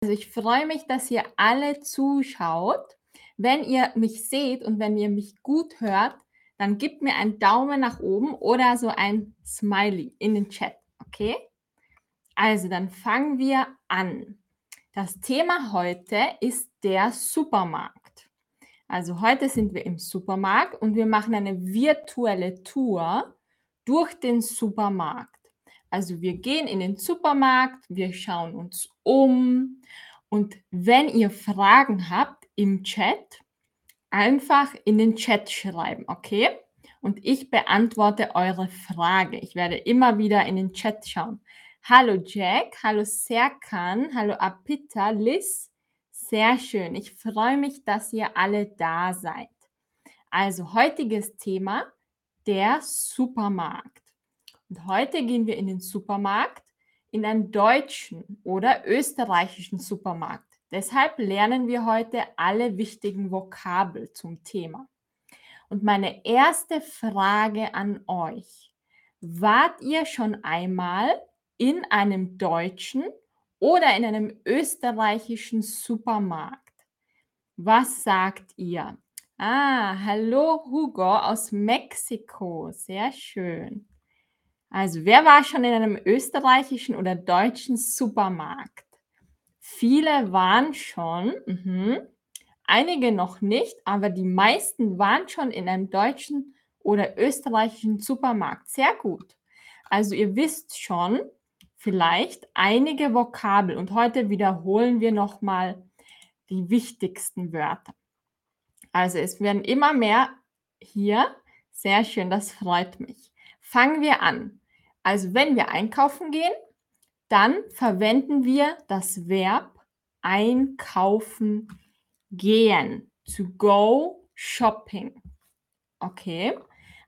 Also, ich freue mich, dass ihr alle zuschaut. Wenn ihr mich seht und wenn ihr mich gut hört, dann gebt mir einen Daumen nach oben oder so ein Smiley in den Chat, okay? Also, dann fangen wir an. Das Thema heute ist der Supermarkt. Also, heute sind wir im Supermarkt und wir machen eine virtuelle Tour durch den Supermarkt. Also wir gehen in den Supermarkt, wir schauen uns um und wenn ihr Fragen habt im Chat, einfach in den Chat schreiben, okay? Und ich beantworte eure Frage. Ich werde immer wieder in den Chat schauen. Hallo Jack, hallo Serkan, hallo Apita, Liz. Sehr schön. Ich freue mich, dass ihr alle da seid. Also heutiges Thema, der Supermarkt. Und heute gehen wir in den Supermarkt, in einen deutschen oder österreichischen Supermarkt. Deshalb lernen wir heute alle wichtigen Vokabel zum Thema. Und meine erste Frage an euch. Wart ihr schon einmal in einem deutschen oder in einem österreichischen Supermarkt? Was sagt ihr? Ah, hallo Hugo aus Mexiko. Sehr schön. Also, wer war schon in einem österreichischen oder deutschen Supermarkt? Viele waren schon, mhm. einige noch nicht, aber die meisten waren schon in einem deutschen oder österreichischen Supermarkt. Sehr gut. Also ihr wisst schon vielleicht einige Vokabel und heute wiederholen wir nochmal die wichtigsten Wörter. Also es werden immer mehr hier. Sehr schön, das freut mich. Fangen wir an. Also wenn wir einkaufen gehen, dann verwenden wir das Verb einkaufen gehen. To go shopping. Okay,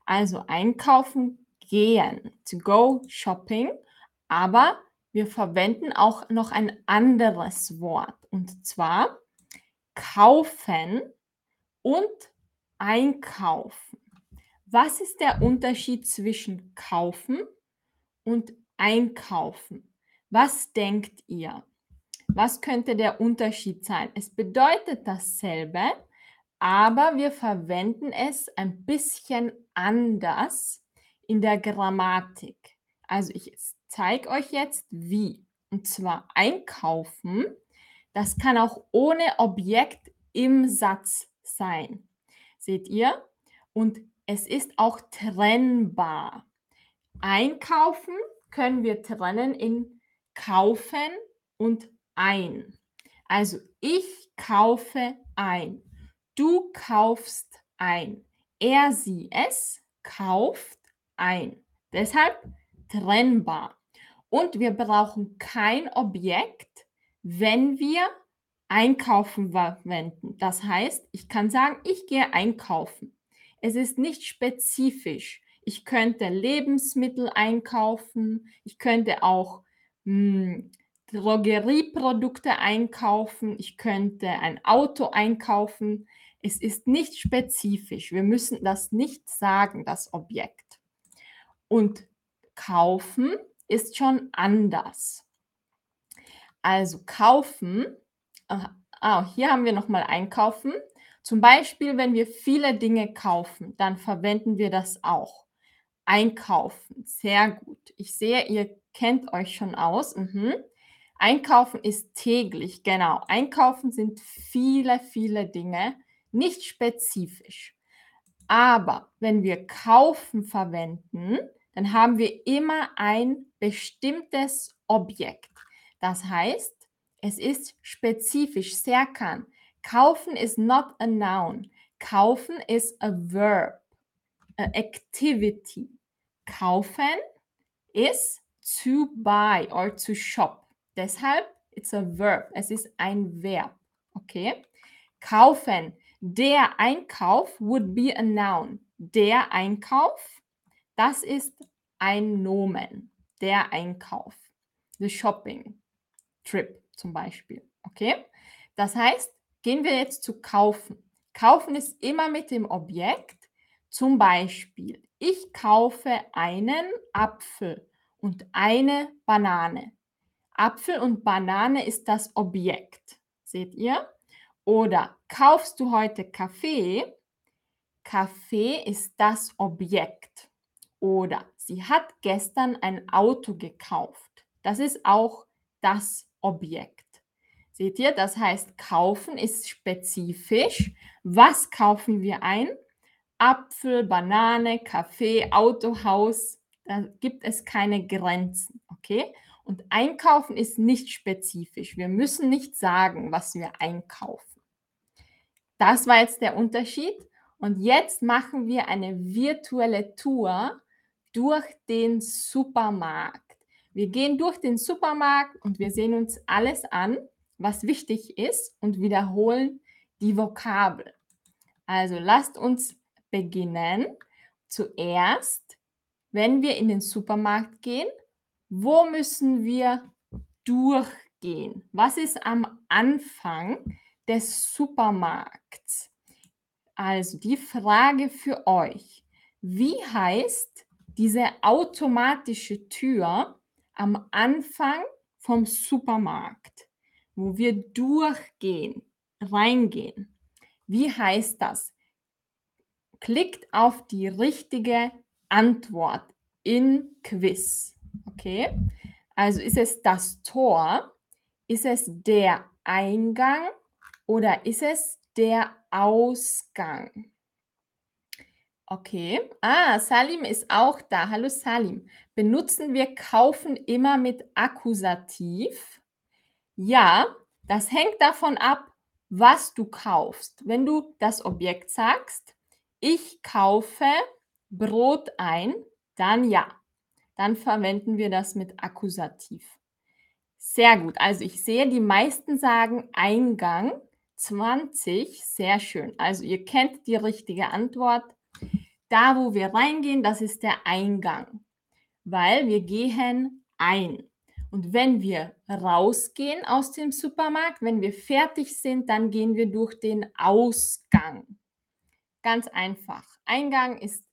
also einkaufen gehen. To go shopping. Aber wir verwenden auch noch ein anderes Wort. Und zwar kaufen und einkaufen. Was ist der Unterschied zwischen kaufen und einkaufen? Was denkt ihr? Was könnte der Unterschied sein? Es bedeutet dasselbe, aber wir verwenden es ein bisschen anders in der Grammatik. Also ich zeige euch jetzt wie. Und zwar einkaufen, das kann auch ohne Objekt im Satz sein. Seht ihr? Und es ist auch trennbar. Einkaufen können wir trennen in kaufen und ein. Also ich kaufe ein. Du kaufst ein. Er, sie, es kauft ein. Deshalb trennbar. Und wir brauchen kein Objekt, wenn wir einkaufen verwenden. Das heißt, ich kann sagen, ich gehe einkaufen. Es ist nicht spezifisch. Ich könnte Lebensmittel einkaufen, ich könnte auch hm, Drogerieprodukte einkaufen, ich könnte ein Auto einkaufen. Es ist nicht spezifisch. Wir müssen das nicht sagen, das Objekt. Und kaufen ist schon anders. Also kaufen, ah, hier haben wir nochmal einkaufen. Zum Beispiel, wenn wir viele Dinge kaufen, dann verwenden wir das auch. Einkaufen, sehr gut. Ich sehe, ihr kennt euch schon aus. Mhm. Einkaufen ist täglich, genau. Einkaufen sind viele, viele Dinge, nicht spezifisch. Aber wenn wir kaufen verwenden, dann haben wir immer ein bestimmtes Objekt. Das heißt, es ist spezifisch, sehr kann. Kaufen is not a noun. Kaufen is a verb, a activity. Kaufen is to buy or to shop. Deshalb it's a verb. Es ist ein Verb. Okay? Kaufen. Der Einkauf would be a noun. Der Einkauf, das ist ein Nomen. Der Einkauf. The shopping trip zum Beispiel. Okay? Das heißt, Gehen wir jetzt zu kaufen. Kaufen ist immer mit dem Objekt. Zum Beispiel, ich kaufe einen Apfel und eine Banane. Apfel und Banane ist das Objekt. Seht ihr? Oder kaufst du heute Kaffee? Kaffee ist das Objekt. Oder sie hat gestern ein Auto gekauft. Das ist auch das Objekt. Seht ihr, das heißt, kaufen ist spezifisch. Was kaufen wir ein? Apfel, Banane, Kaffee, Autohaus. Da gibt es keine Grenzen. Okay? Und einkaufen ist nicht spezifisch. Wir müssen nicht sagen, was wir einkaufen. Das war jetzt der Unterschied. Und jetzt machen wir eine virtuelle Tour durch den Supermarkt. Wir gehen durch den Supermarkt und wir sehen uns alles an was wichtig ist und wiederholen die Vokabel. Also lasst uns beginnen. Zuerst, wenn wir in den Supermarkt gehen, wo müssen wir durchgehen? Was ist am Anfang des Supermarkts? Also die Frage für euch. Wie heißt diese automatische Tür am Anfang vom Supermarkt? Wo wir durchgehen, reingehen. Wie heißt das? Klickt auf die richtige Antwort in Quiz. Okay? Also ist es das Tor? Ist es der Eingang oder ist es der Ausgang? Okay. Ah, Salim ist auch da. Hallo Salim. Benutzen wir kaufen immer mit Akkusativ? Ja, das hängt davon ab, was du kaufst. Wenn du das Objekt sagst, ich kaufe Brot ein, dann ja. Dann verwenden wir das mit Akkusativ. Sehr gut. Also ich sehe, die meisten sagen Eingang 20. Sehr schön. Also ihr kennt die richtige Antwort. Da, wo wir reingehen, das ist der Eingang, weil wir gehen ein. Und wenn wir rausgehen aus dem Supermarkt, wenn wir fertig sind, dann gehen wir durch den Ausgang. Ganz einfach. Eingang ist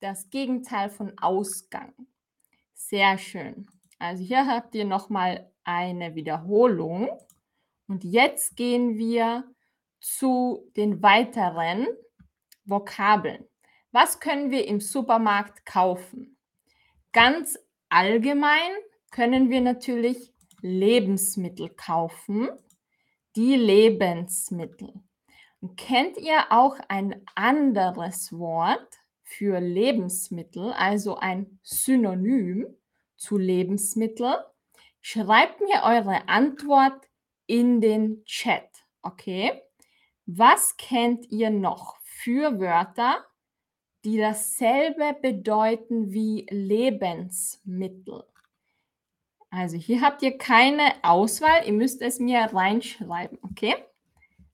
das Gegenteil von Ausgang. Sehr schön. Also hier habt ihr nochmal eine Wiederholung. Und jetzt gehen wir zu den weiteren Vokabeln. Was können wir im Supermarkt kaufen? Ganz allgemein können wir natürlich Lebensmittel kaufen. Die Lebensmittel. Und kennt ihr auch ein anderes Wort für Lebensmittel, also ein Synonym zu Lebensmittel? Schreibt mir eure Antwort in den Chat, okay? Was kennt ihr noch für Wörter, die dasselbe bedeuten wie Lebensmittel? Also hier habt ihr keine Auswahl, ihr müsst es mir reinschreiben, okay?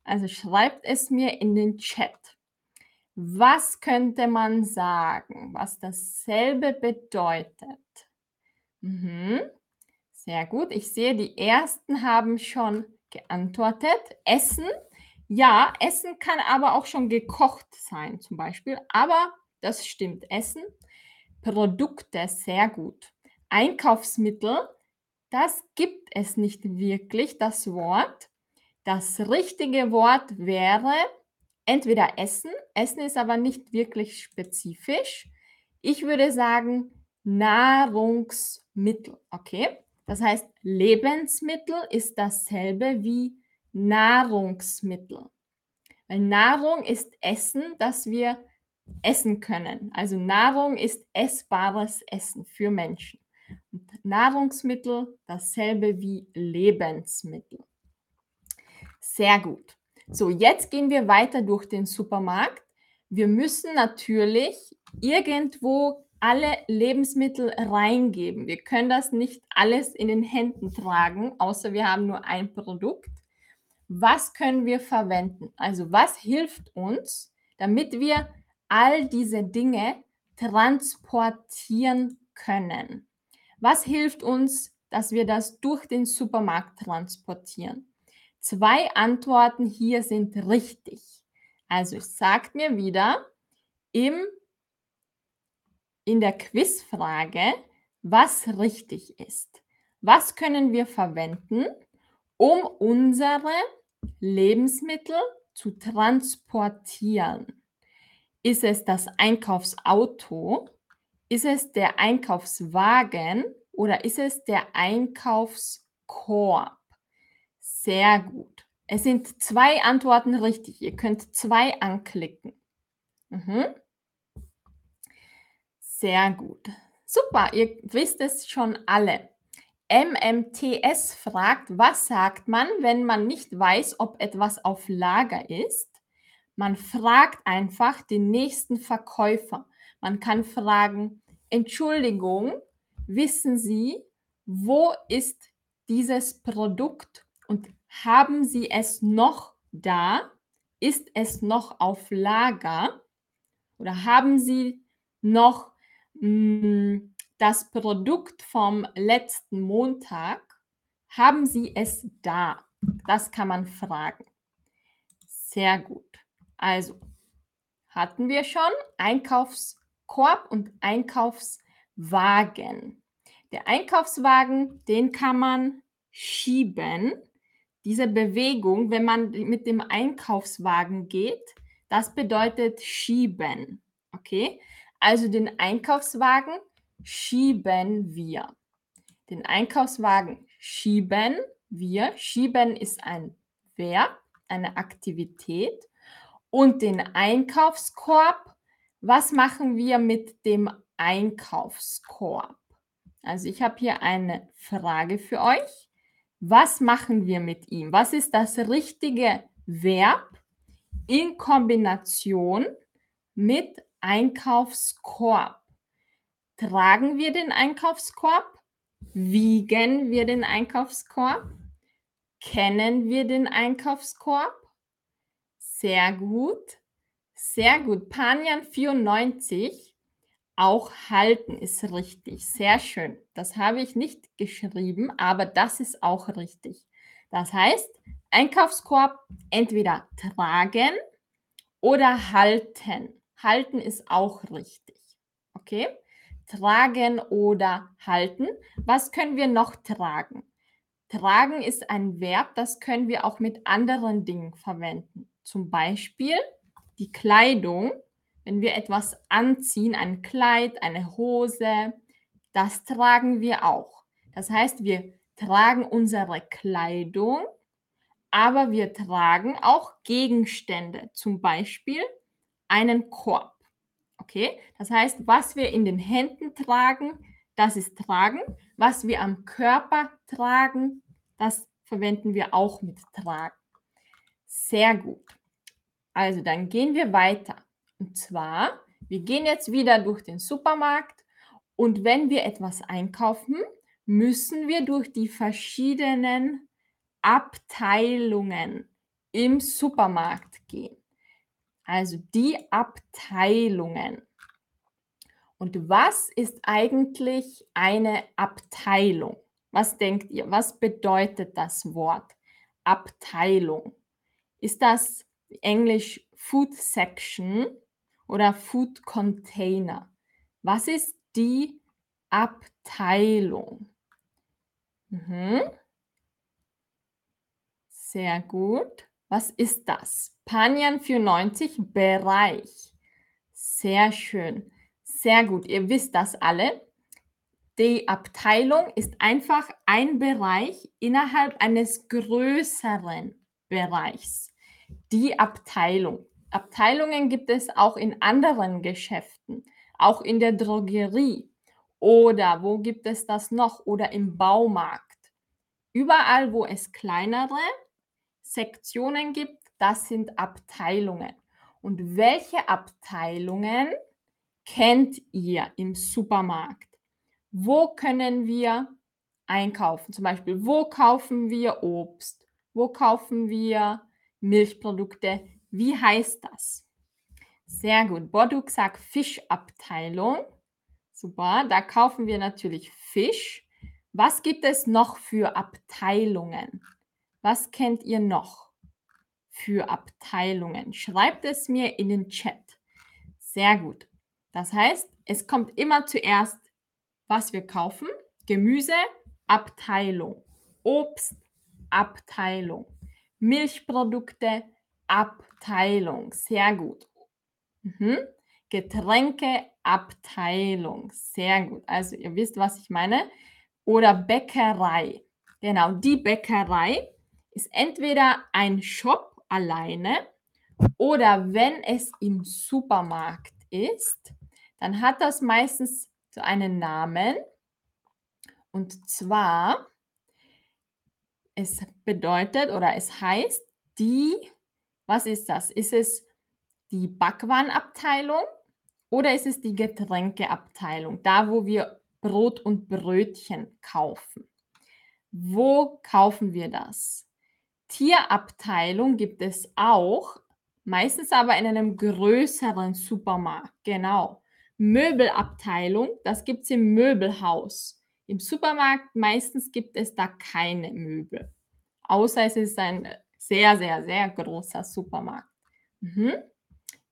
Also schreibt es mir in den Chat. Was könnte man sagen, was dasselbe bedeutet? Mhm. Sehr gut. Ich sehe, die ersten haben schon geantwortet. Essen. Ja, Essen kann aber auch schon gekocht sein, zum Beispiel. Aber das stimmt. Essen. Produkte, sehr gut. Einkaufsmittel das gibt es nicht wirklich, das Wort. Das richtige Wort wäre entweder Essen. Essen ist aber nicht wirklich spezifisch. Ich würde sagen Nahrungsmittel. Okay? Das heißt, Lebensmittel ist dasselbe wie Nahrungsmittel. Weil Nahrung ist Essen, das wir essen können. Also Nahrung ist essbares Essen für Menschen. Nahrungsmittel dasselbe wie Lebensmittel. Sehr gut. So, jetzt gehen wir weiter durch den Supermarkt. Wir müssen natürlich irgendwo alle Lebensmittel reingeben. Wir können das nicht alles in den Händen tragen, außer wir haben nur ein Produkt. Was können wir verwenden? Also was hilft uns, damit wir all diese Dinge transportieren können? Was hilft uns, dass wir das durch den Supermarkt transportieren? Zwei Antworten hier sind richtig. Also sagt mir wieder im, in der Quizfrage, was richtig ist. Was können wir verwenden, um unsere Lebensmittel zu transportieren? Ist es das Einkaufsauto? Ist es der Einkaufswagen oder ist es der Einkaufskorb? Sehr gut. Es sind zwei Antworten richtig. Ihr könnt zwei anklicken. Mhm. Sehr gut. Super, ihr wisst es schon alle. MMTS fragt, was sagt man, wenn man nicht weiß, ob etwas auf Lager ist? Man fragt einfach den nächsten Verkäufer. Man kann fragen, Entschuldigung, wissen Sie, wo ist dieses Produkt und haben Sie es noch da? Ist es noch auf Lager? Oder haben Sie noch mh, das Produkt vom letzten Montag? Haben Sie es da? Das kann man fragen. Sehr gut. Also hatten wir schon Einkaufskorb und Einkaufswagen. Der Einkaufswagen, den kann man schieben. Diese Bewegung, wenn man mit dem Einkaufswagen geht, das bedeutet schieben. Okay? Also den Einkaufswagen schieben wir. Den Einkaufswagen schieben wir. Schieben ist ein Verb, eine Aktivität. Und den Einkaufskorb, was machen wir mit dem Einkaufskorb? Also ich habe hier eine Frage für euch. Was machen wir mit ihm? Was ist das richtige Verb in Kombination mit Einkaufskorb? Tragen wir den Einkaufskorb? Wiegen wir den Einkaufskorb? Kennen wir den Einkaufskorb? Sehr gut. Sehr gut. Panjan 94. Auch halten ist richtig. Sehr schön. Das habe ich nicht geschrieben, aber das ist auch richtig. Das heißt, Einkaufskorb entweder tragen oder halten. Halten ist auch richtig. Okay? Tragen oder halten. Was können wir noch tragen? Tragen ist ein Verb, das können wir auch mit anderen Dingen verwenden. Zum Beispiel die Kleidung, wenn wir etwas anziehen, ein Kleid, eine Hose, das tragen wir auch. Das heißt, wir tragen unsere Kleidung, aber wir tragen auch Gegenstände, zum Beispiel einen Korb. Okay, das heißt, was wir in den Händen tragen, das ist tragen. Was wir am Körper tragen, das verwenden wir auch mit tragen. Sehr gut. Also dann gehen wir weiter. Und zwar, wir gehen jetzt wieder durch den Supermarkt und wenn wir etwas einkaufen, müssen wir durch die verschiedenen Abteilungen im Supermarkt gehen. Also die Abteilungen. Und was ist eigentlich eine Abteilung? Was denkt ihr? Was bedeutet das Wort Abteilung? Ist das Englisch Food Section oder Food Container. Was ist die Abteilung? Mhm. Sehr gut. Was ist das? Panjan 94, Bereich. Sehr schön. Sehr gut. Ihr wisst das alle. Die Abteilung ist einfach ein Bereich innerhalb eines größeren Bereichs die Abteilung. Abteilungen gibt es auch in anderen Geschäften, auch in der Drogerie oder wo gibt es das noch oder im Baumarkt. Überall, wo es kleinere Sektionen gibt, das sind Abteilungen. Und welche Abteilungen kennt ihr im Supermarkt? Wo können wir einkaufen? Zum Beispiel, wo kaufen wir Obst? Wo kaufen wir Milchprodukte. Wie heißt das? Sehr gut. Boduk sagt Fischabteilung. Super, da kaufen wir natürlich Fisch. Was gibt es noch für Abteilungen? Was kennt ihr noch für Abteilungen? Schreibt es mir in den Chat. Sehr gut. Das heißt, es kommt immer zuerst, was wir kaufen. Gemüse Abteilung. Obstabteilung. Milchprodukte, Abteilung. Sehr gut. Mhm. Getränkeabteilung. Sehr gut. Also ihr wisst, was ich meine. Oder Bäckerei. Genau, die Bäckerei ist entweder ein Shop alleine oder wenn es im Supermarkt ist, dann hat das meistens so einen Namen. Und zwar, es bedeutet oder es heißt die, was ist das? Ist es die Backwarenabteilung oder ist es die Getränkeabteilung? Da, wo wir Brot und Brötchen kaufen. Wo kaufen wir das? Tierabteilung gibt es auch, meistens aber in einem größeren Supermarkt. Genau. Möbelabteilung, das gibt es im Möbelhaus. Im Supermarkt meistens gibt es da keine Möbel. Außer es ist ein sehr, sehr, sehr großer Supermarkt. Mhm.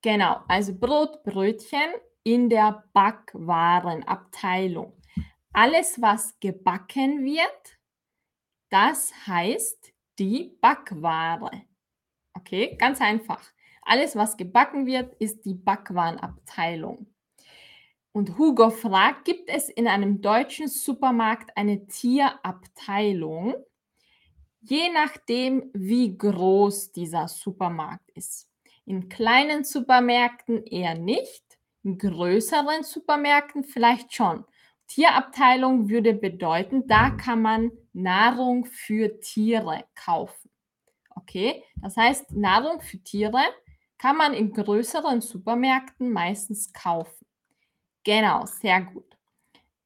Genau, also Brot, Brötchen in der Backwarenabteilung. Alles, was gebacken wird, das heißt die Backware. Okay, ganz einfach. Alles, was gebacken wird, ist die Backwarenabteilung. Und Hugo fragt, gibt es in einem deutschen Supermarkt eine Tierabteilung? Je nachdem, wie groß dieser Supermarkt ist. In kleinen Supermärkten eher nicht, in größeren Supermärkten vielleicht schon. Tierabteilung würde bedeuten, da kann man Nahrung für Tiere kaufen. Okay, das heißt, Nahrung für Tiere kann man in größeren Supermärkten meistens kaufen. Genau, sehr gut.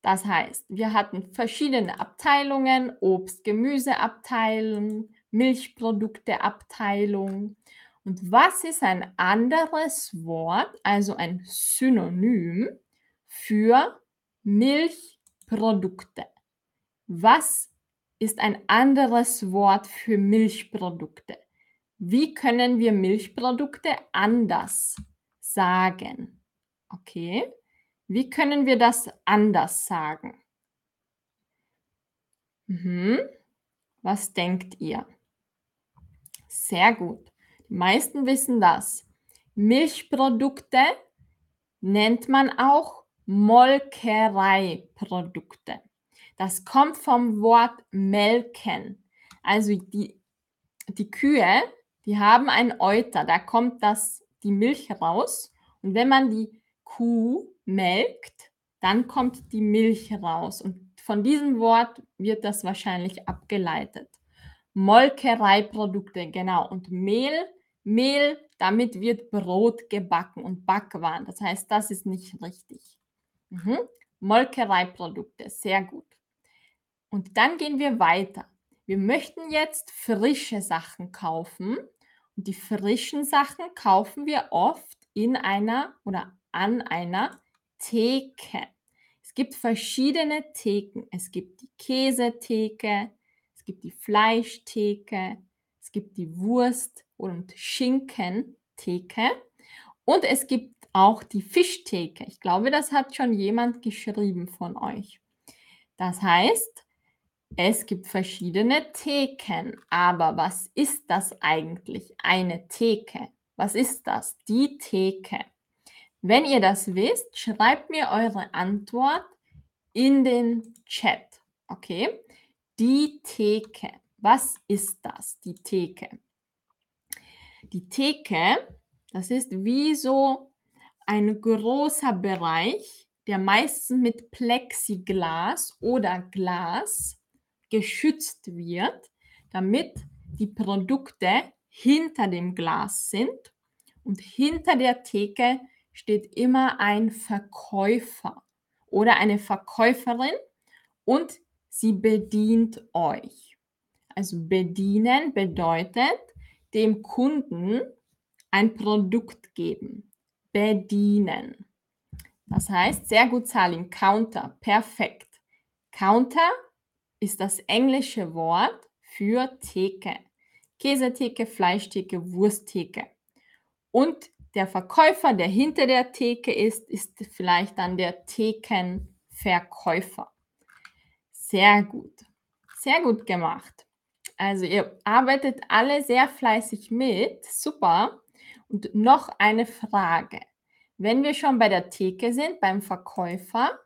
Das heißt, wir hatten verschiedene Abteilungen, Obst, Gemüseabteilung, Milchprodukteabteilung. Und was ist ein anderes Wort, also ein Synonym für Milchprodukte? Was ist ein anderes Wort für Milchprodukte? Wie können wir Milchprodukte anders sagen? Okay, wie können wir das anders sagen? Mhm. Was denkt ihr? Sehr gut. Die meisten wissen das. Milchprodukte nennt man auch Molkereiprodukte. Das kommt vom Wort melken. Also die, die Kühe, die haben ein Euter, da kommt das, die Milch raus. Und wenn man die Kuh melkt, dann kommt die Milch raus. Und von diesem Wort wird das wahrscheinlich abgeleitet. Molkereiprodukte, genau. Und Mehl Mehl, damit wird Brot gebacken und Backwaren. Das heißt, das ist nicht richtig. Mhm. Molkereiprodukte, sehr gut. Und dann gehen wir weiter. Wir möchten jetzt frische Sachen kaufen. Und die frischen Sachen kaufen wir oft in einer oder an einer Theke. Es gibt verschiedene Theken. Es gibt die Käsetheke, es gibt die Fleischtheke, es gibt die Wurst- und Schinkentheke und es gibt auch die Fischtheke. Ich glaube, das hat schon jemand geschrieben von euch. Das heißt, es gibt verschiedene Theken. Aber was ist das eigentlich? Eine Theke. Was ist das? Die Theke. Wenn ihr das wisst, schreibt mir eure Antwort in den Chat. Okay? Die Theke. Was ist das, die Theke? Die Theke, das ist wie so ein großer Bereich, der meistens mit Plexiglas oder Glas geschützt wird, damit die Produkte hinter dem Glas sind. Und hinter der Theke steht immer ein Verkäufer oder eine Verkäuferin und sie bedient euch. Also bedienen bedeutet dem Kunden ein Produkt geben. Bedienen. Das heißt, sehr gut, Salim, Counter, perfekt. Counter ist das englische Wort für Theke. Käsetheke, Fleischtheke, Wursttheke. Und der Verkäufer, der hinter der Theke ist, ist vielleicht dann der Thekenverkäufer. Sehr gut. Sehr gut gemacht. Also ihr arbeitet alle sehr fleißig mit. Super. Und noch eine Frage. Wenn wir schon bei der Theke sind, beim Verkäufer,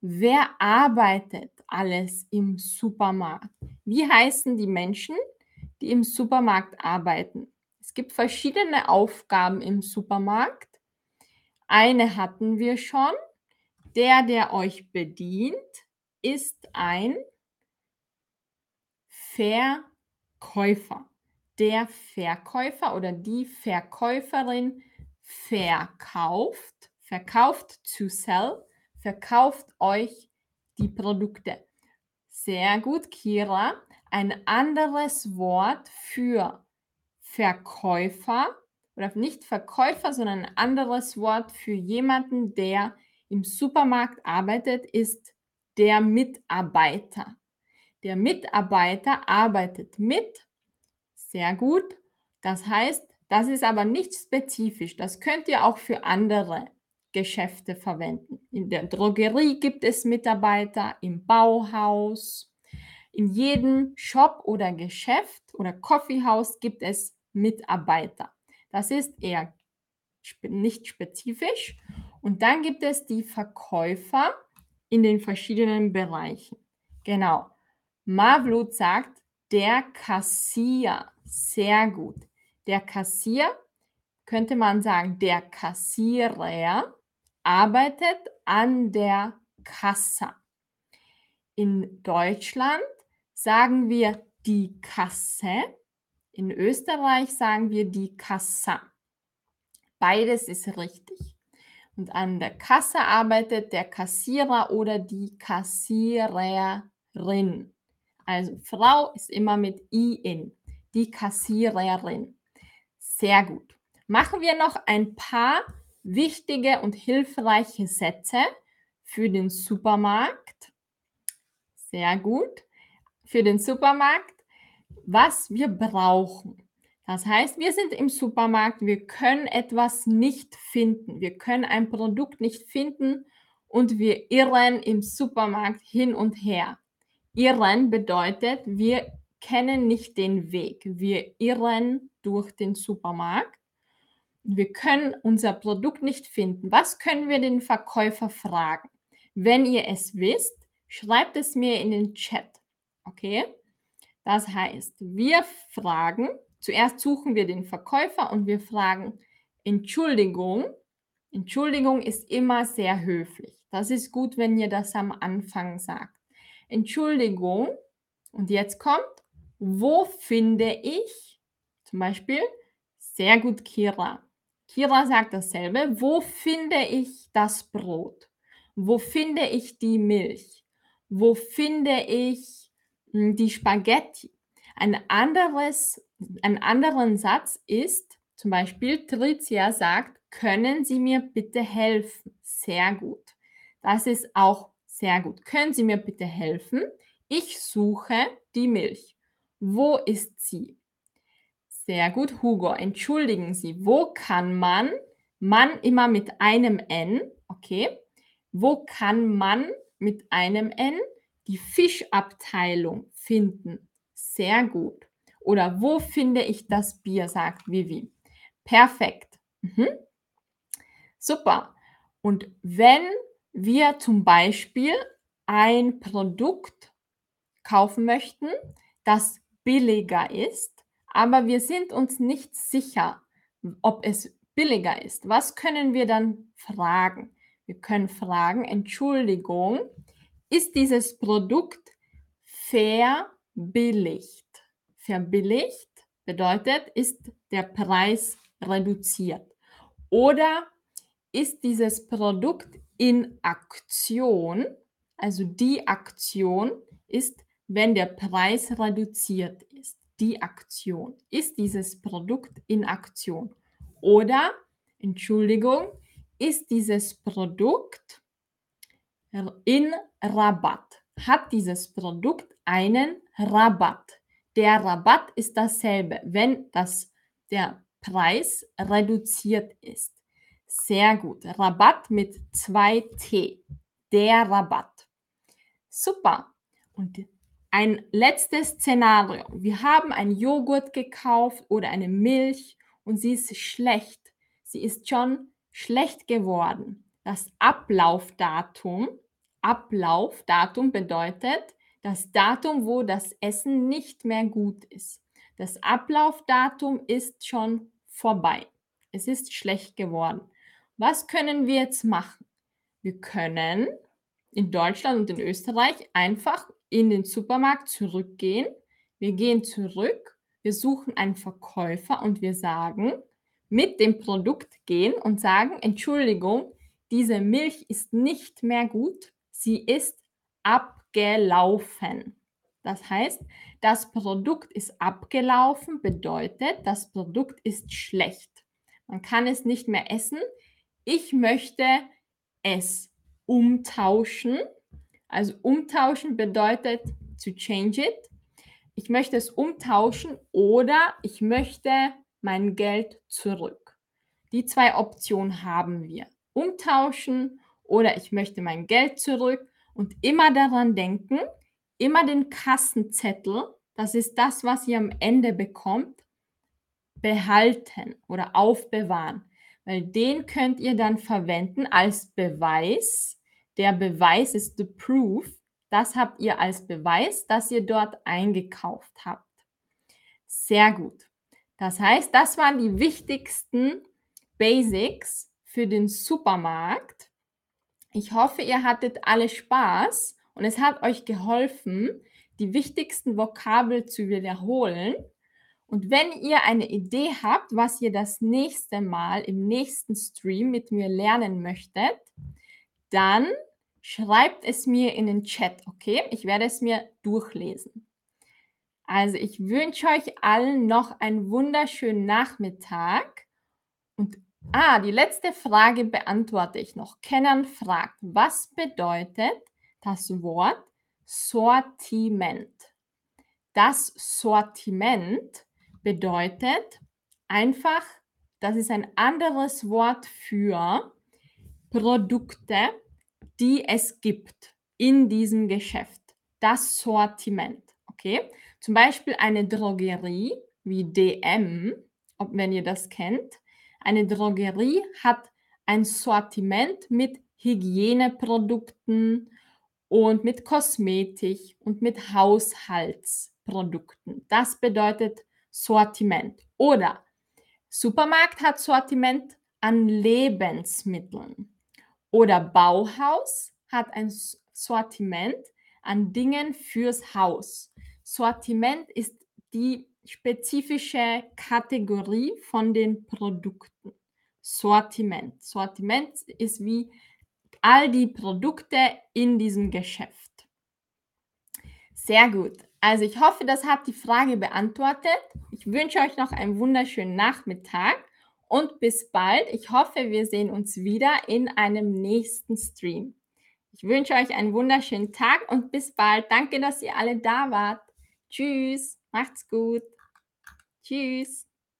wer arbeitet alles im Supermarkt? Wie heißen die Menschen, die im Supermarkt arbeiten? Es gibt verschiedene Aufgaben im Supermarkt. Eine hatten wir schon. Der, der euch bedient, ist ein Verkäufer. Der Verkäufer oder die Verkäuferin verkauft, verkauft to sell, verkauft euch die Produkte. Sehr gut, Kira. Ein anderes Wort für Verkäufer oder nicht Verkäufer, sondern ein anderes Wort für jemanden, der im Supermarkt arbeitet, ist der Mitarbeiter. Der Mitarbeiter arbeitet mit. Sehr gut. Das heißt, das ist aber nicht spezifisch. Das könnt ihr auch für andere Geschäfte verwenden. In der Drogerie gibt es Mitarbeiter, im Bauhaus, in jedem Shop oder Geschäft oder Coffeehouse gibt es Mitarbeiter. Das ist eher nicht spezifisch. Und dann gibt es die Verkäufer in den verschiedenen Bereichen. Genau. Mavlut sagt, der Kassier. Sehr gut. Der Kassier, könnte man sagen, der Kassierer arbeitet an der Kasse. In Deutschland sagen wir die Kasse in Österreich sagen wir die Kassa. Beides ist richtig. Und an der Kasse arbeitet der Kassierer oder die Kassiererin. Also Frau ist immer mit I in. Die Kassiererin. Sehr gut. Machen wir noch ein paar wichtige und hilfreiche Sätze für den Supermarkt. Sehr gut. Für den Supermarkt was wir brauchen. Das heißt, wir sind im Supermarkt, wir können etwas nicht finden. Wir können ein Produkt nicht finden und wir irren im Supermarkt hin und her. Irren bedeutet, wir kennen nicht den Weg. Wir irren durch den Supermarkt. Wir können unser Produkt nicht finden. Was können wir den Verkäufer fragen? Wenn ihr es wisst, schreibt es mir in den Chat. Okay? Das heißt, wir fragen, zuerst suchen wir den Verkäufer und wir fragen, Entschuldigung. Entschuldigung ist immer sehr höflich. Das ist gut, wenn ihr das am Anfang sagt. Entschuldigung. Und jetzt kommt, wo finde ich, zum Beispiel, sehr gut Kira. Kira sagt dasselbe. Wo finde ich das Brot? Wo finde ich die Milch? Wo finde ich die Spaghetti. Ein anderes, ein anderen Satz ist zum Beispiel, Tricia sagt, können Sie mir bitte helfen? Sehr gut. Das ist auch sehr gut. Können Sie mir bitte helfen? Ich suche die Milch. Wo ist sie? Sehr gut, Hugo. Entschuldigen Sie, wo kann man, man immer mit einem N, okay? Wo kann man mit einem N die Fischabteilung finden. Sehr gut. Oder wo finde ich das Bier, sagt Vivi. Perfekt. Mhm. Super. Und wenn wir zum Beispiel ein Produkt kaufen möchten, das billiger ist, aber wir sind uns nicht sicher, ob es billiger ist. Was können wir dann fragen? Wir können fragen, Entschuldigung, ist dieses Produkt verbilligt. Verbilligt bedeutet, ist der Preis reduziert. Oder ist dieses Produkt in Aktion, also die Aktion ist, wenn der Preis reduziert ist. Die Aktion. Ist dieses Produkt in Aktion? Oder, Entschuldigung, ist dieses Produkt in Rabatt. Hat dieses Produkt einen Rabatt? Der Rabatt ist dasselbe, wenn das, der Preis reduziert ist. Sehr gut. Rabatt mit zwei T. Der Rabatt. Super. Und ein letztes Szenario. Wir haben einen Joghurt gekauft oder eine Milch und sie ist schlecht. Sie ist schon schlecht geworden. Das Ablaufdatum, Ablaufdatum bedeutet das Datum, wo das Essen nicht mehr gut ist. Das Ablaufdatum ist schon vorbei. Es ist schlecht geworden. Was können wir jetzt machen? Wir können in Deutschland und in Österreich einfach in den Supermarkt zurückgehen. Wir gehen zurück, wir suchen einen Verkäufer und wir sagen, mit dem Produkt gehen und sagen, Entschuldigung, diese Milch ist nicht mehr gut, sie ist abgelaufen. Das heißt, das Produkt ist abgelaufen, bedeutet, das Produkt ist schlecht. Man kann es nicht mehr essen. Ich möchte es umtauschen. Also umtauschen bedeutet to change it. Ich möchte es umtauschen oder ich möchte mein Geld zurück. Die zwei Optionen haben wir. Umtauschen oder ich möchte mein Geld zurück und immer daran denken, immer den Kassenzettel, das ist das, was ihr am Ende bekommt, behalten oder aufbewahren, weil den könnt ihr dann verwenden als Beweis. Der Beweis ist the proof. Das habt ihr als Beweis, dass ihr dort eingekauft habt. Sehr gut. Das heißt, das waren die wichtigsten Basics für den Supermarkt. Ich hoffe, ihr hattet alle Spaß und es hat euch geholfen, die wichtigsten Vokabel zu wiederholen. Und wenn ihr eine Idee habt, was ihr das nächste Mal im nächsten Stream mit mir lernen möchtet, dann schreibt es mir in den Chat, okay? Ich werde es mir durchlesen. Also ich wünsche euch allen noch einen wunderschönen Nachmittag. Und ah, die letzte Frage beantworte ich noch. Kennen fragt, was bedeutet das Wort Sortiment. Das Sortiment bedeutet einfach, das ist ein anderes Wort für Produkte, die es gibt in diesem Geschäft. Das Sortiment. Okay? Zum Beispiel eine Drogerie wie DM, ob, wenn ihr das kennt. Eine Drogerie hat ein Sortiment mit Hygieneprodukten und mit Kosmetik und mit Haushaltsprodukten. Das bedeutet Sortiment. Oder Supermarkt hat Sortiment an Lebensmitteln. Oder Bauhaus hat ein Sortiment an Dingen fürs Haus. Sortiment ist die spezifische Kategorie von den Produkten. Sortiment. Sortiment ist wie all die Produkte in diesem Geschäft. Sehr gut. Also ich hoffe, das hat die Frage beantwortet. Ich wünsche euch noch einen wunderschönen Nachmittag und bis bald. Ich hoffe, wir sehen uns wieder in einem nächsten Stream. Ich wünsche euch einen wunderschönen Tag und bis bald. Danke, dass ihr alle da wart. Tschüss, macht's gut. Tschüss.